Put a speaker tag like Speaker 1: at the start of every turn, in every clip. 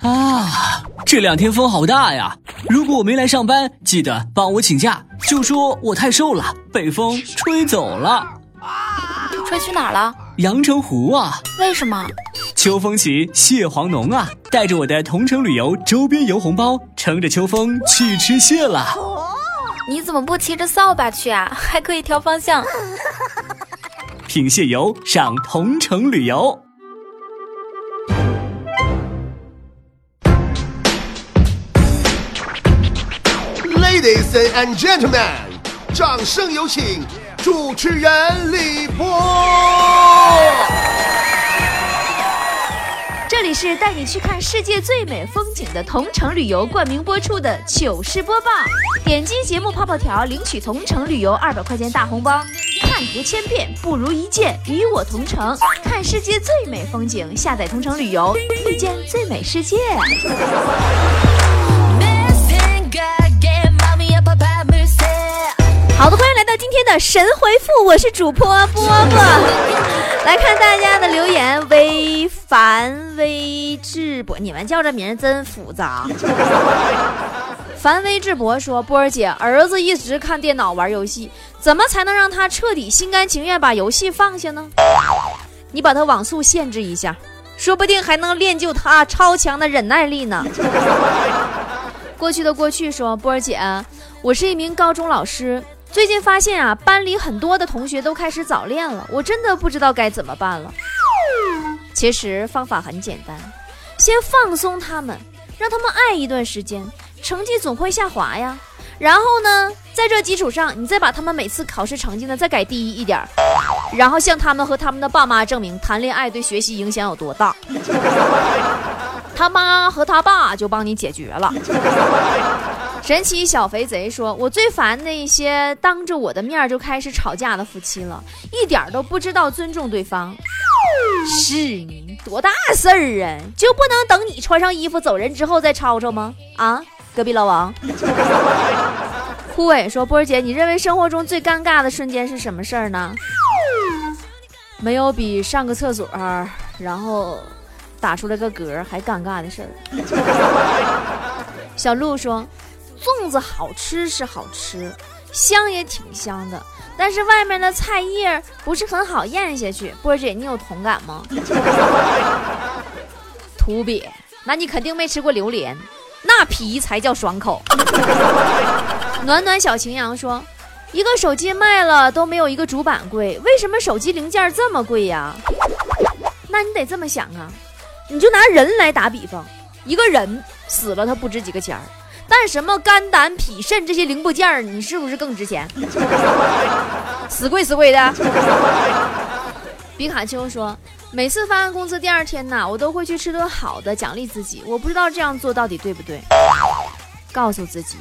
Speaker 1: 啊，这两天风好大呀！如果我没来上班，记得帮我请假，就说我太瘦了，被风吹走了。
Speaker 2: 吹去哪儿了？
Speaker 1: 阳澄湖啊。
Speaker 2: 为什么？
Speaker 1: 秋风起，蟹黄浓啊！带着我的同城旅游周边游红包，乘着秋风去吃蟹了。
Speaker 2: 你怎么不骑着扫把去啊？还可以调方向。
Speaker 1: 品蟹游，上同城旅游。
Speaker 3: And gentlemen，掌声有请主持人李波。
Speaker 4: 这里是带你去看世界最美风景的同城旅游冠名播出的糗事播报。点击节目泡泡条领取同城旅游二百块钱大红包。看图千遍不如一见，与我同城看世界最美风景。下载同城旅游，遇见最美世界。好的，欢迎来到今天的神回复，我是主播波波。来看大家的留言，微凡微智博，你们叫这名真复杂。凡微智博说：“波儿姐，儿子一直看电脑玩游戏，怎么才能让他彻底心甘情愿把游戏放下呢？你把他网速限制一下，说不定还能练就他超强的忍耐力呢。”过去的过去说：“波儿姐，我是一名高中老师。”最近发现啊，班里很多的同学都开始早恋了，我真的不知道该怎么办了。其实方法很简单，先放松他们，让他们爱一段时间，成绩总会下滑呀。然后呢，在这基础上，你再把他们每次考试成绩呢再改低一点，然后向他们和他们的爸妈证明谈恋爱对学习影响有多大。他妈和他爸就帮你解决了。神奇小肥贼说：“我最烦那些当着我的面就开始吵架的夫妻了，一点都不知道尊重对方。是你多大事儿啊？就不能等你穿上衣服走人之后再吵吵吗？啊，隔壁老王。枯萎说：波儿姐，你认为生活中最尴尬的瞬间是什么事儿呢？没有比上个厕所然后打出来个嗝还尴尬的事儿。小鹿说。”粽子好吃是好吃，香也挺香的，但是外面的菜叶不是很好咽下去。波姐，你有同感吗？土鳖，那你肯定没吃过榴莲，那皮才叫爽口。暖暖小晴阳说，一个手机卖了都没有一个主板贵，为什么手机零件这么贵呀？那你得这么想啊，你就拿人来打比方，一个人死了他不值几个钱儿。但什么肝胆脾肾这些零部件你是不是更值钱？死贵死贵的。比卡丘说，每次发完工资第二天呐，我都会去吃顿好的奖励自己。我不知道这样做到底对不对。告诉自己，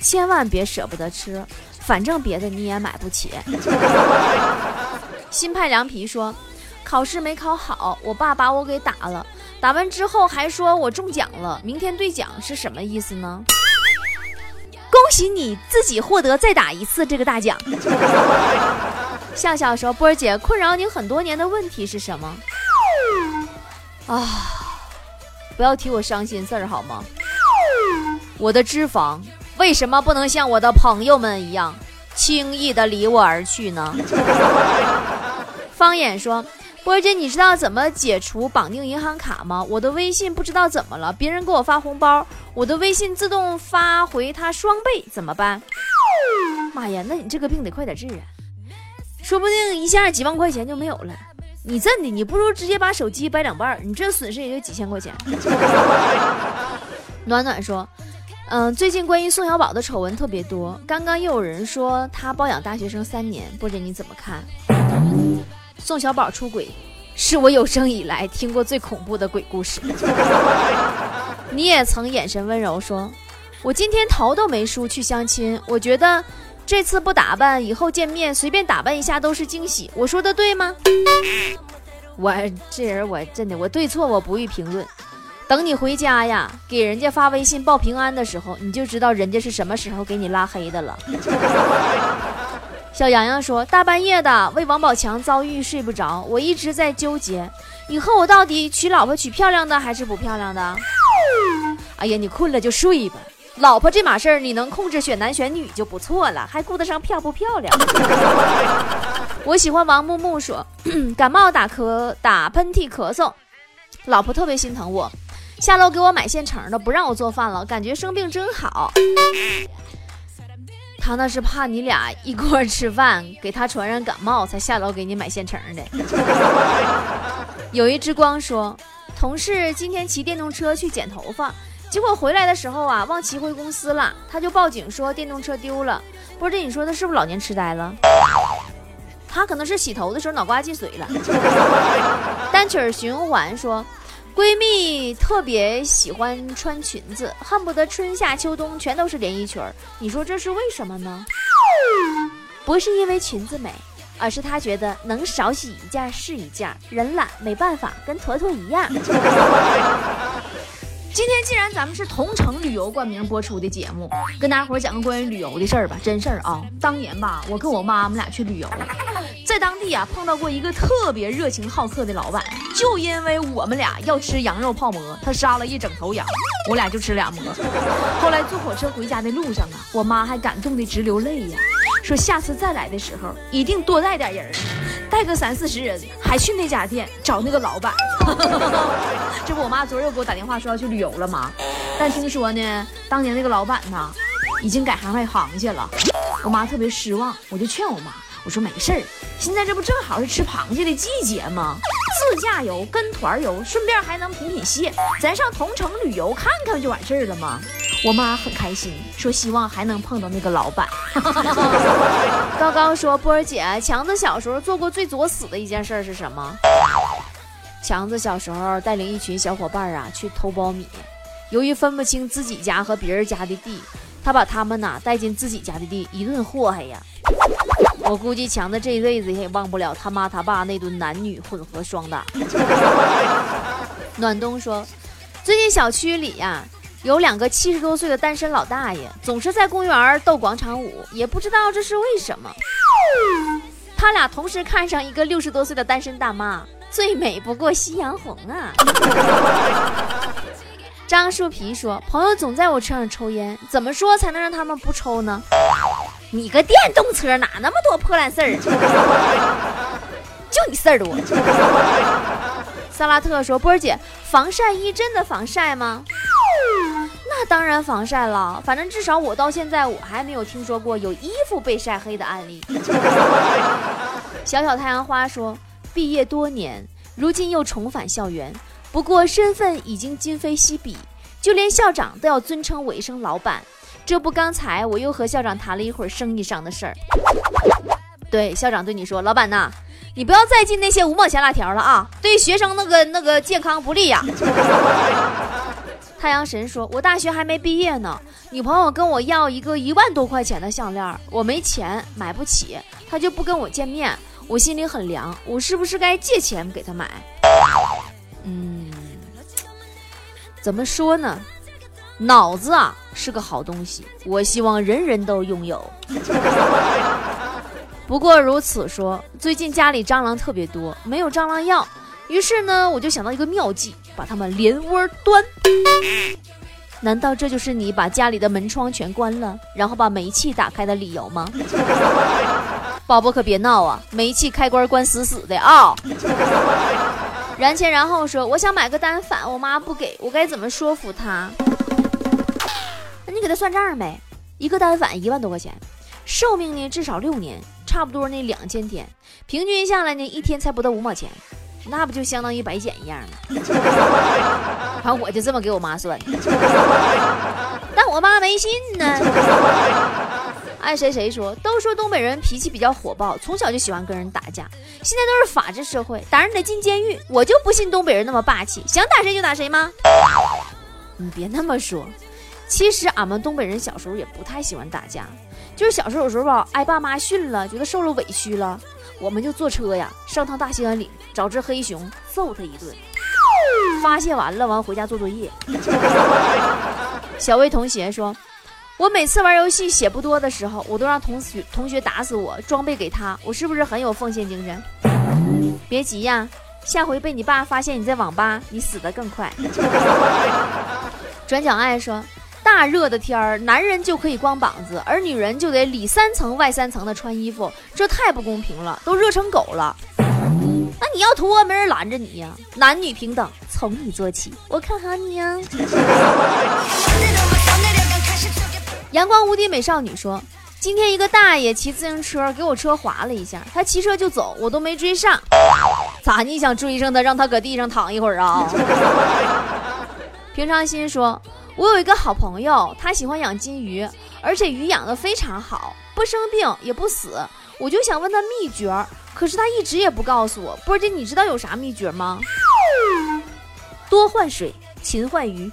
Speaker 4: 千万别舍不得吃，反正别的你也买不起。新派凉皮说，考试没考好，我爸把我给打了，打完之后还说我中奖了，明天兑奖是什么意思呢？恭喜你自己获得再打一次这个大奖。笑笑说：“波儿姐，困扰你很多年的问题是什么？”啊，不要提我伤心事儿好吗？我的脂肪为什么不能像我的朋友们一样轻易的离我而去呢？方言说。波姐，你知道怎么解除绑定银行卡吗？我的微信不知道怎么了，别人给我发红包，我的微信自动发回他双倍，怎么办？妈呀，那你这个病得快点治啊！说不定一下几万块钱就没有了。你真的，你不如直接把手机掰两半，你这损失也就几千块钱。暖暖说，嗯，最近关于宋小宝的丑闻特别多，刚刚又有人说他包养大学生三年，波姐你怎么看？宋小宝出轨，是我有生以来听过最恐怖的鬼故事。你也曾眼神温柔说：“我今天头都没梳去相亲，我觉得这次不打扮，以后见面随便打扮一下都是惊喜。”我说的对吗？我这人我真的我对错我不予评论。等你回家呀，给人家发微信报平安的时候，你就知道人家是什么时候给你拉黑的了。小洋洋说：“大半夜的为王宝强遭遇睡不着，我一直在纠结，以后我到底娶老婆娶漂亮的还是不漂亮的？哎呀，你困了就睡吧。老婆这码事儿，你能控制选男选女就不错了，还顾得上漂不漂亮？我喜欢王木木说，感冒打咳打喷嚏咳嗽，老婆特别心疼我，下楼给我买现成的，不让我做饭了，感觉生病真好。他那是怕你俩一锅吃饭，给他传染感冒，才下楼给你买现成的。有一只光说，同事今天骑电动车去剪头发。结果回来的时候啊，忘骑回公司了，他就报警说电动车丢了。波姐，你说他是不是老年痴呆了？他可能是洗头的时候脑瓜进水了。单曲循环说，闺蜜特别喜欢穿裙子，恨不得春夏秋冬全都是连衣裙儿。你说这是为什么呢？不是因为裙子美，而是她觉得能少洗一件是一件，人懒没办法，跟坨坨一样。今天既然咱们是同城旅游冠名播出的节目，跟大家伙讲个关于旅游的事儿吧，真事儿啊。当年吧，我跟我妈我们俩去旅游，在当地啊碰到过一个特别热情好客的老板，就因为我们俩要吃羊肉泡馍，他杀了一整头羊，我俩就吃俩馍。后来坐火车回家的路上啊，我妈还感动的直流泪呀，说下次再来的时候一定多带点人，带个三四十人，还去那家店找那个老板。这不，我妈昨儿又给我打电话说要去旅游了吗？但听说呢，当年那个老板呢，已经改行卖螃蟹了。我妈特别失望，我就劝我妈，我说没事儿，现在这不正好是吃螃蟹的季节吗？自驾游跟团游，顺便还能品品蟹，咱上同城旅游看看不就完事儿了吗？我妈很开心，说希望还能碰到那个老板。刚刚说波儿姐，强子小时候做过最作死的一件事是什么？强子小时候带领一群小伙伴啊去偷苞米，由于分不清自己家和别人家的地，他把他们呐带进自己家的地一顿祸害呀。我估计强子这一辈子也忘不了他妈他爸那顿男女混合双打。暖冬说，最近小区里呀有两个七十多岁的单身老大爷，总是在公园儿斗广场舞，也不知道这是为什么。他俩同时看上一个六十多岁的单身大妈。最美不过夕阳红啊！张树皮说：“朋友总在我车上抽烟，怎么说才能让他们不抽呢？”你个电动车哪那么多破烂事儿？就你事儿多。萨拉特说：“波儿姐，防晒衣真的防晒吗？”那当然防晒了，反正至少我到现在我还没有听说过有衣服被晒黑的案例。小小太阳花说。毕业多年，如今又重返校园，不过身份已经今非昔比，就连校长都要尊称我一声老板。这不，刚才我又和校长谈了一会儿生意上的事儿。对，校长对你说：“老板呐，你不要再进那些五毛钱辣条了啊，对学生那个那个健康不利呀。”太阳神说：“我大学还没毕业呢，女朋友跟我要一个一万多块钱的项链，我没钱买不起，她就不跟我见面。”我心里很凉，我是不是该借钱给她买？嗯，怎么说呢？脑子啊是个好东西，我希望人人都拥有。不过如此说，最近家里蟑螂特别多，没有蟑螂药，于是呢，我就想到一个妙计，把它们连窝端。难道这就是你把家里的门窗全关了，然后把煤气打开的理由吗？宝宝可别闹啊！煤气开关关死死的啊！然前然后说，我想买个单反，我妈不给我，该怎么说服她？那你给她算账呗，一个单反一万多块钱，寿命呢至少六年，差不多那两千天，平均下来呢一天才不到五毛钱，那不就相当于白捡一样吗？反正我就这么给我妈算，但我妈没信呢。爱谁谁说，都说东北人脾气比较火爆，从小就喜欢跟人打架。现在都是法治社会，打人得进监狱。我就不信东北人那么霸气，想打谁就打谁吗？你别那么说，其实俺们东北人小时候也不太喜欢打架，就是小时候有时候吧，挨爸妈训了，觉得受了委屈了，我们就坐车呀，上趟大兴安岭，找只黑熊揍他一顿，发泄完了，完回家做作业。小魏同学说。我每次玩游戏血不多的时候，我都让同学同学打死我，装备给他，我是不是很有奉献精神？别急呀，下回被你爸发现你在网吧，你死得更快。转角爱说，大热的天儿，男人就可以光膀子，而女人就得里三层外三层的穿衣服，这太不公平了，都热成狗了。那你要脱，没人拦着你呀，男女平等，从你做起，我看好你呀。阳光无敌美少女说。今天一个大爷骑自行车给我车划了一下，他骑车就走，我都没追上。咋？你想追上他，让他搁地上躺一会儿啊？平常心说，我有一个好朋友，他喜欢养金鱼，而且鱼养的非常好，不生病也不死。我就想问他秘诀，可是他一直也不告诉我。波姐，你知道有啥秘诀吗？多换水，勤换鱼。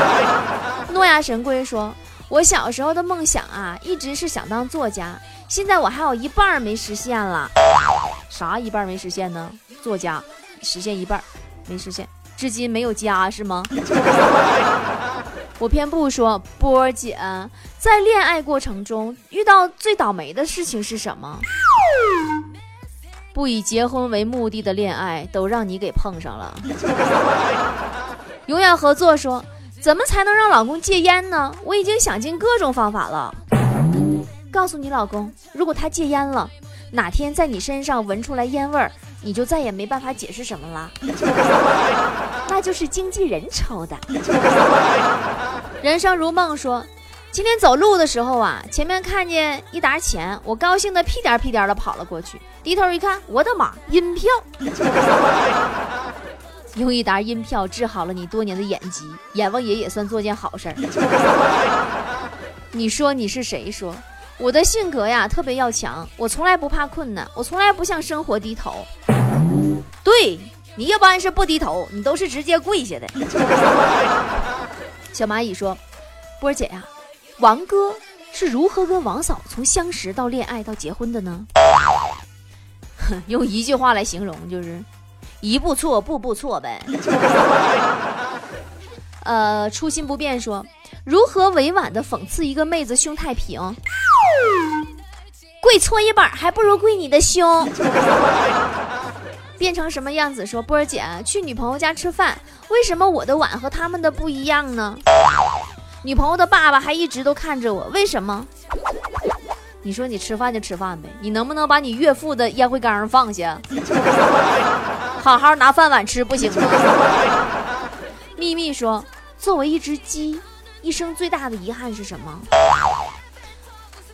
Speaker 4: 诺亚神龟说。我小时候的梦想啊，一直是想当作家。现在我还有一半没实现了，啥一半没实现呢？作家实现一半，没实现，至今没有家是吗？我偏不说，波儿姐，在恋爱过程中遇到最倒霉的事情是什么？不以结婚为目的的恋爱都让你给碰上了。永远合作说。怎么才能让老公戒烟呢？我已经想尽各种方法了。告诉你老公，如果他戒烟了，哪天在你身上闻出来烟味儿，你就再也没办法解释什么了。那就是经纪人抽的。人生如梦说，今天走路的时候啊，前面看见一沓钱，我高兴的屁颠屁颠的跑了过去，低头一看，我的妈，银票！用一沓银票治好了你多年的眼疾，阎王爷也算做件好事儿。你说你是谁？说我的性格呀特别要强，我从来不怕困难，我从来不向生活低头。对你一般是不低头，你都是直接跪下的。小蚂蚁说：“波姐呀，王哥是如何跟王嫂从相识到恋爱到结婚的呢？” 用一句话来形容就是。一步错，步步错呗。呃，初心不变说，如何委婉的讽刺一个妹子胸太平？跪搓衣板还不如跪你的胸。变成什么样子？说波儿姐去女朋友家吃饭，为什么我的碗和他们的不一样呢？女朋友的爸爸还一直都看着我，为什么？你说你吃饭就吃饭呗，你能不能把你岳父的烟灰缸放下？好好拿饭碗吃不行吗？秘密说，作为一只鸡，一生最大的遗憾是什么？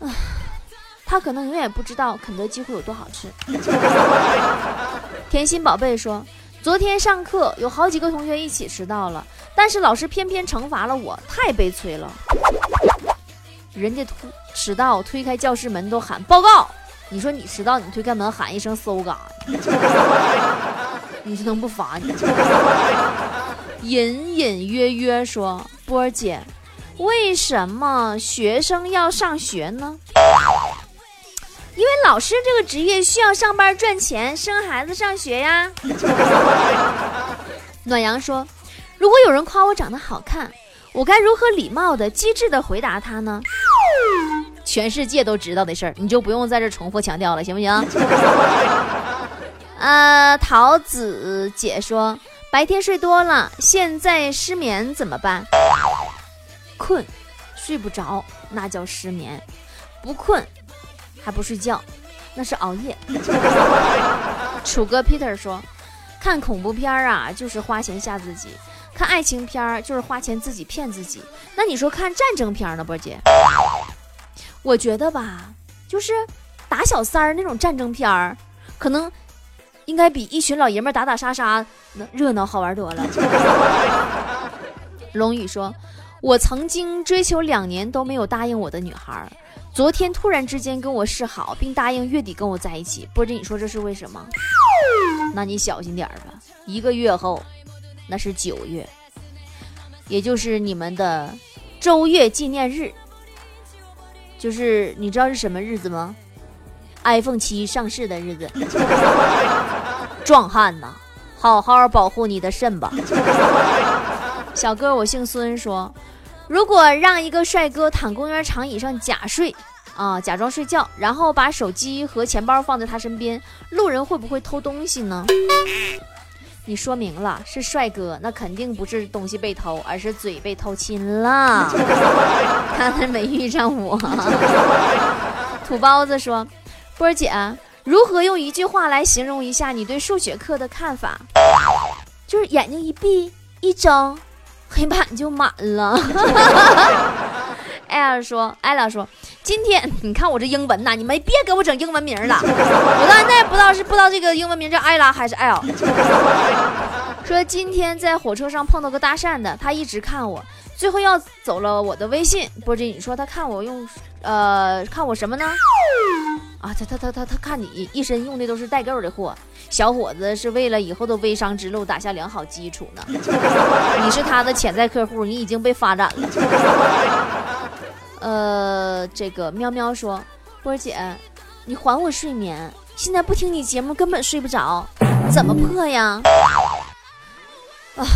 Speaker 4: 唉，他可能永远不知道肯德基会有多好吃。甜心宝贝说，昨天上课有好几个同学一起迟到了，但是老师偏偏惩罚了我，太悲催了。人家突迟到推开教室门都喊报告，你说你迟到你推开门喊一声搜嘎。你是能不罚你？隐隐约约说，波儿姐，为什么学生要上学呢？因为老师这个职业需要上班赚钱，生孩子上学呀。暖阳说，如果有人夸我长得好看，我该如何礼貌的、机智的回答他呢？全世界都知道的事儿，你就不用在这重复强调了，行不行？呃，桃子姐说，白天睡多了，现在失眠怎么办？困，睡不着，那叫失眠；不困，还不睡觉，那是熬夜。楚哥 Peter 说，看恐怖片啊，就是花钱吓自己；看爱情片就是花钱自己骗自己。那你说看战争片呢，波姐？我觉得吧，就是打小三儿那种战争片儿，可能。应该比一群老爷们打打杀杀那热闹好玩多了。龙宇说：“我曾经追求两年都没有答应我的女孩，昨天突然之间跟我示好，并答应月底跟我在一起。波姐，你说这是为什么？那你小心点吧。一个月后，那是九月，也就是你们的周月纪念日。就是你知道是什么日子吗？” iPhone 七上市的日子，壮汉呐，好好保护你的肾吧。小哥，我姓孙，说，如果让一个帅哥躺公园长椅上假睡，啊，假装睡觉，然后把手机和钱包放在他身边，路人会不会偷东西呢？你说明了是帅哥，那肯定不是东西被偷，而是嘴被偷亲了。他那没遇上我。土包子说：“波儿姐，如何用一句话来形容一下你对数学课的看法？就是眼睛一闭一睁，黑板就满了。”艾尔说：“艾拉说，今天你看我这英文呐，你们别给我整英文名了，我到现在不知道是不知道这个英文名叫艾拉还是艾尔。说今天在火车上碰到个搭讪的，他一直看我，最后要走了我的微信。波姐，你说他看我用，呃，看我什么呢？啊，他他他他他看你一身用的都是代购的货，小伙子是为了以后的微商之路打下良好基础呢。你是他的潜在客户，你已经被发展了。呃，这个喵喵说，波儿姐，你还我睡眠，现在不听你节目根本睡不着，怎么破呀？啊，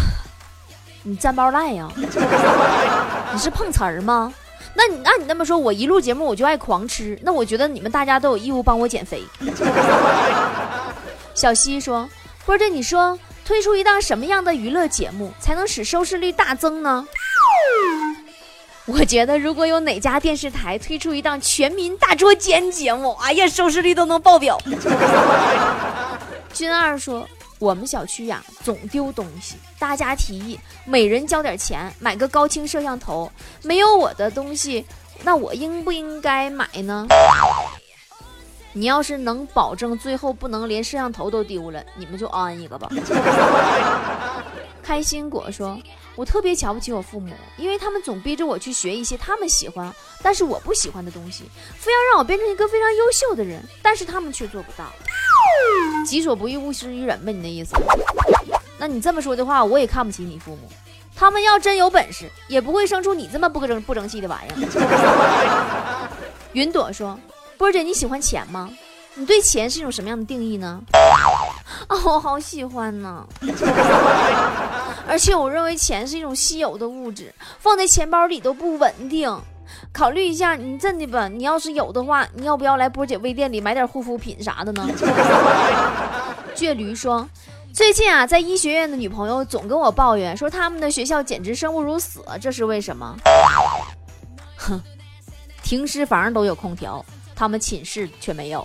Speaker 4: 你占包赖呀？你是碰瓷儿吗？那你那你那么说，我一录节目我就爱狂吃，那我觉得你们大家都有义务帮我减肥。小西说，波儿姐，你说推出一档什么样的娱乐节目才能使收视率大增呢？我觉得如果有哪家电视台推出一档全民大捉奸节目，哎呀，收视率都能爆表。君二说。我们小区呀，总丢东西。大家提议，每人交点钱买个高清摄像头。没有我的东西，那我应不应该买呢？你要是能保证最后不能连摄像头都丢了，你们就安一个吧。开心果说：“我特别瞧不起我父母，因为他们总逼着我去学一些他们喜欢但是我不喜欢的东西，非要让我变成一个非常优秀的人，但是他们却做不到。”己所不欲，勿施于人呗，你的意思？那你这么说的话，我也看不起你父母。他们要真有本事，也不会生出你这么不争不争气的玩意儿。云朵说：“波姐，你喜欢钱吗？你对钱是一种什么样的定义呢？”啊，我好喜欢呢。而且我认为钱是一种稀有的物质，放在钱包里都不稳定。考虑一下，你真的吧？你要是有的话，你要不要来波姐微店里买点护肤品啥的呢？倔驴说，最近啊，在医学院的女朋友总跟我抱怨说，他们的学校简直生不如死，这是为什么？哼，停尸房都有空调，他们寝室却没有。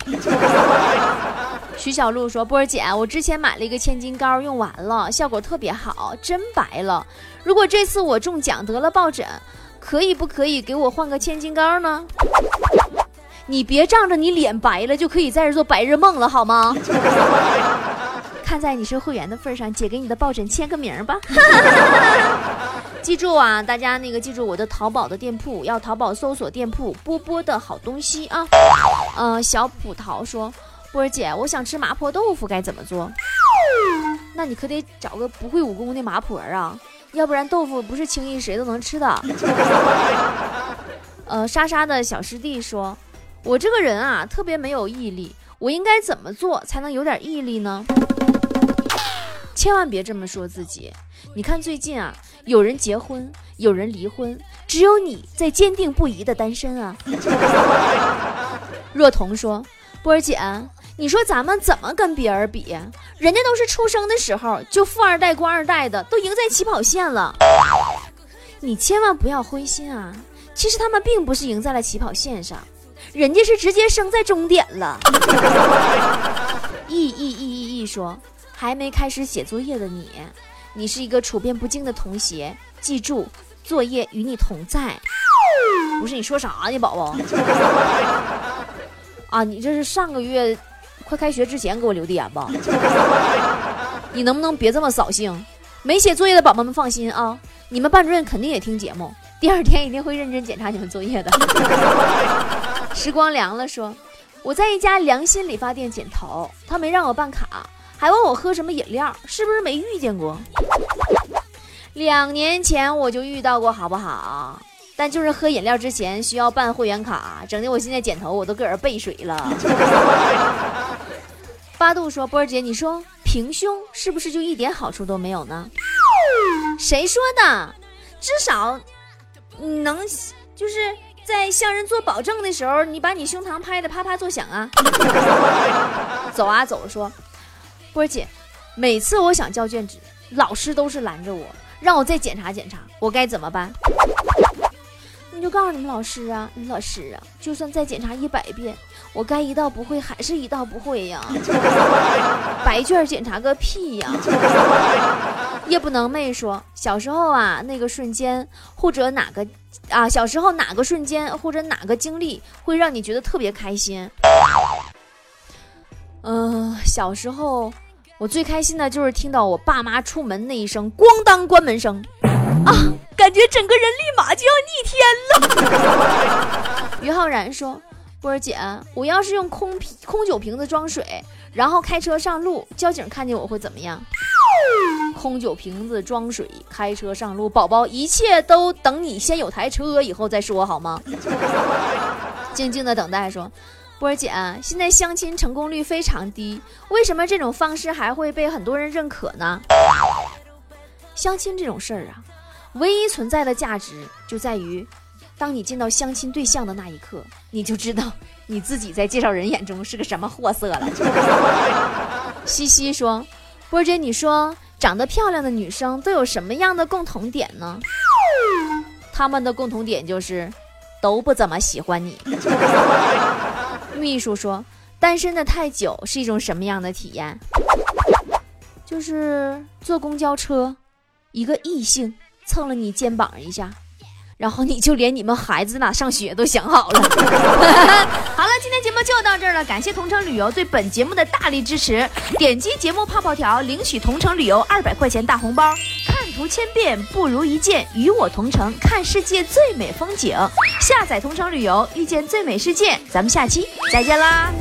Speaker 4: 徐小璐说，波儿姐，我之前买了一个千金膏，用完了，效果特别好，真白了。如果这次我中奖得了抱枕。可以不可以给我换个千金膏呢？你别仗着你脸白了就可以在这做白日梦了好吗？看在你是会员的份上，姐给你的抱枕签个名吧。记住啊，大家那个记住我的淘宝的店铺，要淘宝搜索店铺波波的好东西啊。嗯，小葡萄说，波儿姐，我想吃麻婆豆腐，该怎么做？那你可得找个不会武功的麻婆啊。要不然豆腐不是轻易谁都能吃的。呃，莎莎的小师弟说：“我这个人啊，特别没有毅力，我应该怎么做才能有点毅力呢？”千万别这么说自己。你看最近啊，有人结婚，有人离婚，只有你在坚定不移的单身啊。若彤说：“波儿姐。”你说咱们怎么跟别人比？人家都是出生的时候就富二代、官二代的，都赢在起跑线了。你千万不要灰心啊！其实他们并不是赢在了起跑线上，人家是直接生在终点了。E E E E E 说，还没开始写作业的你，你是一个处变不惊的同学，记住，作业与你同在。不是你说啥呢，宝宝？啊，你这是上个月。快开学之前给我留的言吧，你能不能别这么扫兴？没写作业的宝宝们放心啊，你们班主任肯定也听节目，第二天一定会认真检查你们作业的。时光凉了，说我在一家良心理发店剪头，他没让我办卡，还问我喝什么饮料，是不是没遇见过？两年前我就遇到过，好不好？但就是喝饮料之前需要办会员卡，整的我现在剪头我都搁这背水了。八度说：“波儿姐，你说平胸是不是就一点好处都没有呢？谁说的？至少你能就是在向人做保证的时候，你把你胸膛拍的啪啪作响啊！走啊走，说波儿姐，每次我想交卷纸，老师都是拦着我，让我再检查检查，我该怎么办？你就告诉你们老师啊，你老师啊，就算再检查一百遍，我该一道不会还是一道不会呀。白卷检查个屁呀！夜不能寐说，小时候啊，那个瞬间或者哪个啊，小时候哪个瞬间或者哪个经历会让你觉得特别开心？嗯，小时候我最开心的就是听到我爸妈出门那一声咣当关门声啊，感觉整个人立马就要逆天了。于浩然说：“波儿姐，我要是用空瓶空酒瓶子装水，然后开车上路，交警看见我会怎么样？” 空酒瓶子装水，开车上路，宝宝，一切都等你先有台车以后再说好吗？静静的等待说。波儿姐，现在相亲成功率非常低，为什么这种方式还会被很多人认可呢？相亲这种事儿啊，唯一存在的价值就在于，当你见到相亲对象的那一刻，你就知道你自己在介绍人眼中是个什么货色了。西西说：“波姐，你说长得漂亮的女生都有什么样的共同点呢？她们的共同点就是都不怎么喜欢你。”秘书说：“单身的太久是一种什么样的体验？就是坐公交车，一个异性蹭了你肩膀一下，然后你就连你们孩子哪上学都想好了。”好了，今天节目就到这儿了，感谢同城旅游对本节目的大力支持。点击节目泡泡条，领取同城旅游二百块钱大红包。看图千遍不如一见，与我同城看世界最美风景。下载同城旅游，遇见最美世界。咱们下期再见啦！